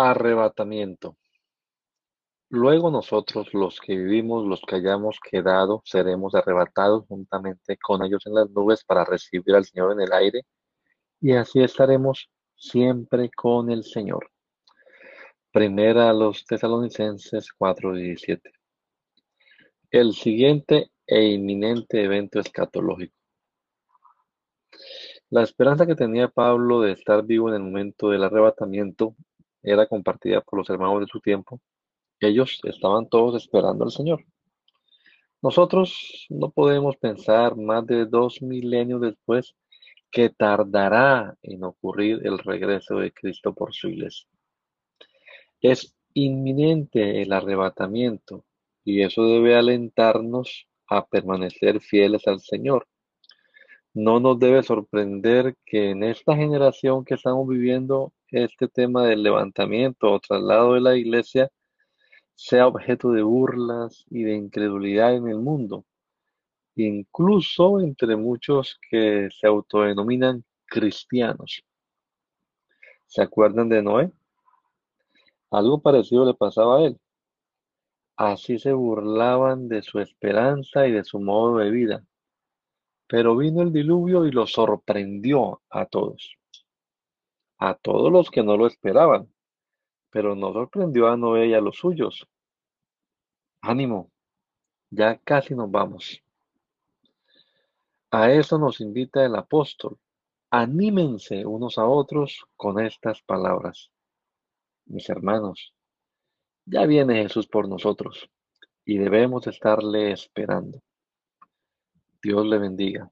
Arrebatamiento. Luego nosotros, los que vivimos, los que hayamos quedado, seremos arrebatados juntamente con ellos en las nubes para recibir al Señor en el aire, y así estaremos siempre con el Señor. Primera a los tesalonicenses 4:17. El siguiente e inminente evento escatológico. La esperanza que tenía Pablo de estar vivo en el momento del arrebatamiento era compartida por los hermanos de su tiempo. Ellos estaban todos esperando al Señor. Nosotros no podemos pensar más de dos milenios después que tardará en ocurrir el regreso de Cristo por su iglesia. Es inminente el arrebatamiento y eso debe alentarnos a permanecer fieles al Señor. No nos debe sorprender que en esta generación que estamos viviendo este tema del levantamiento o traslado de la iglesia sea objeto de burlas y de incredulidad en el mundo, incluso entre muchos que se autodenominan cristianos. ¿Se acuerdan de Noé? Algo parecido le pasaba a él. Así se burlaban de su esperanza y de su modo de vida. Pero vino el diluvio y lo sorprendió a todos a todos los que no lo esperaban, pero no sorprendió a Noé y a los suyos. Ánimo, ya casi nos vamos. A eso nos invita el apóstol. Anímense unos a otros con estas palabras. Mis hermanos, ya viene Jesús por nosotros y debemos estarle esperando. Dios le bendiga.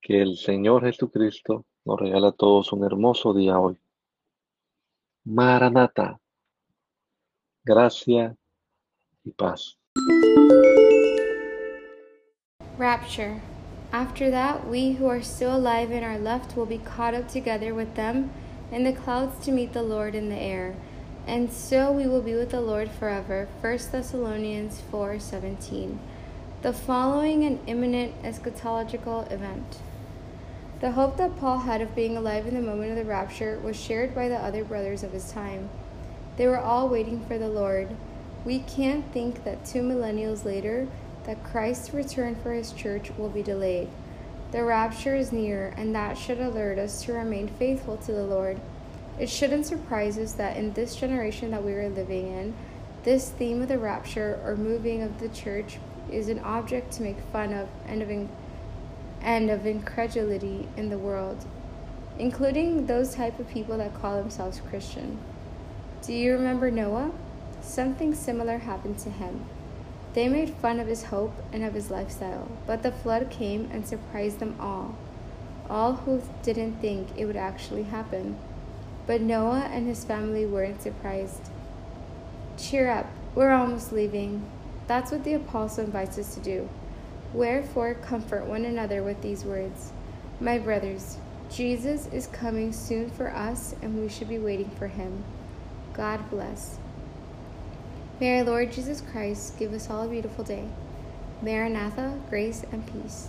Que el Señor Jesucristo nos regala a todos un hermoso día hoy. Maranata. Gracia y paz. Rapture. After that, we who are still alive and are left will be caught up together with them in the clouds to meet the Lord in the air. And so we will be with the Lord forever. 1 Thessalonians 4:17. The following an imminent eschatological event. The hope that Paul had of being alive in the moment of the rapture was shared by the other brothers of his time. They were all waiting for the Lord. We can't think that two millennials later that Christ's return for his church will be delayed. The rapture is near, and that should alert us to remain faithful to the Lord. It shouldn't surprise us that in this generation that we are living in, this theme of the rapture or moving of the church is an object to make fun of and of and of incredulity in the world, including those type of people that call themselves Christian. Do you remember Noah? Something similar happened to him. They made fun of his hope and of his lifestyle, but the flood came and surprised them all, all who didn't think it would actually happen. But Noah and his family weren't surprised. Cheer up, we're almost leaving. That's what the apostle invites us to do. Wherefore, comfort one another with these words My brothers, Jesus is coming soon for us, and we should be waiting for him. God bless. May our Lord Jesus Christ give us all a beautiful day. Maranatha, grace, and peace.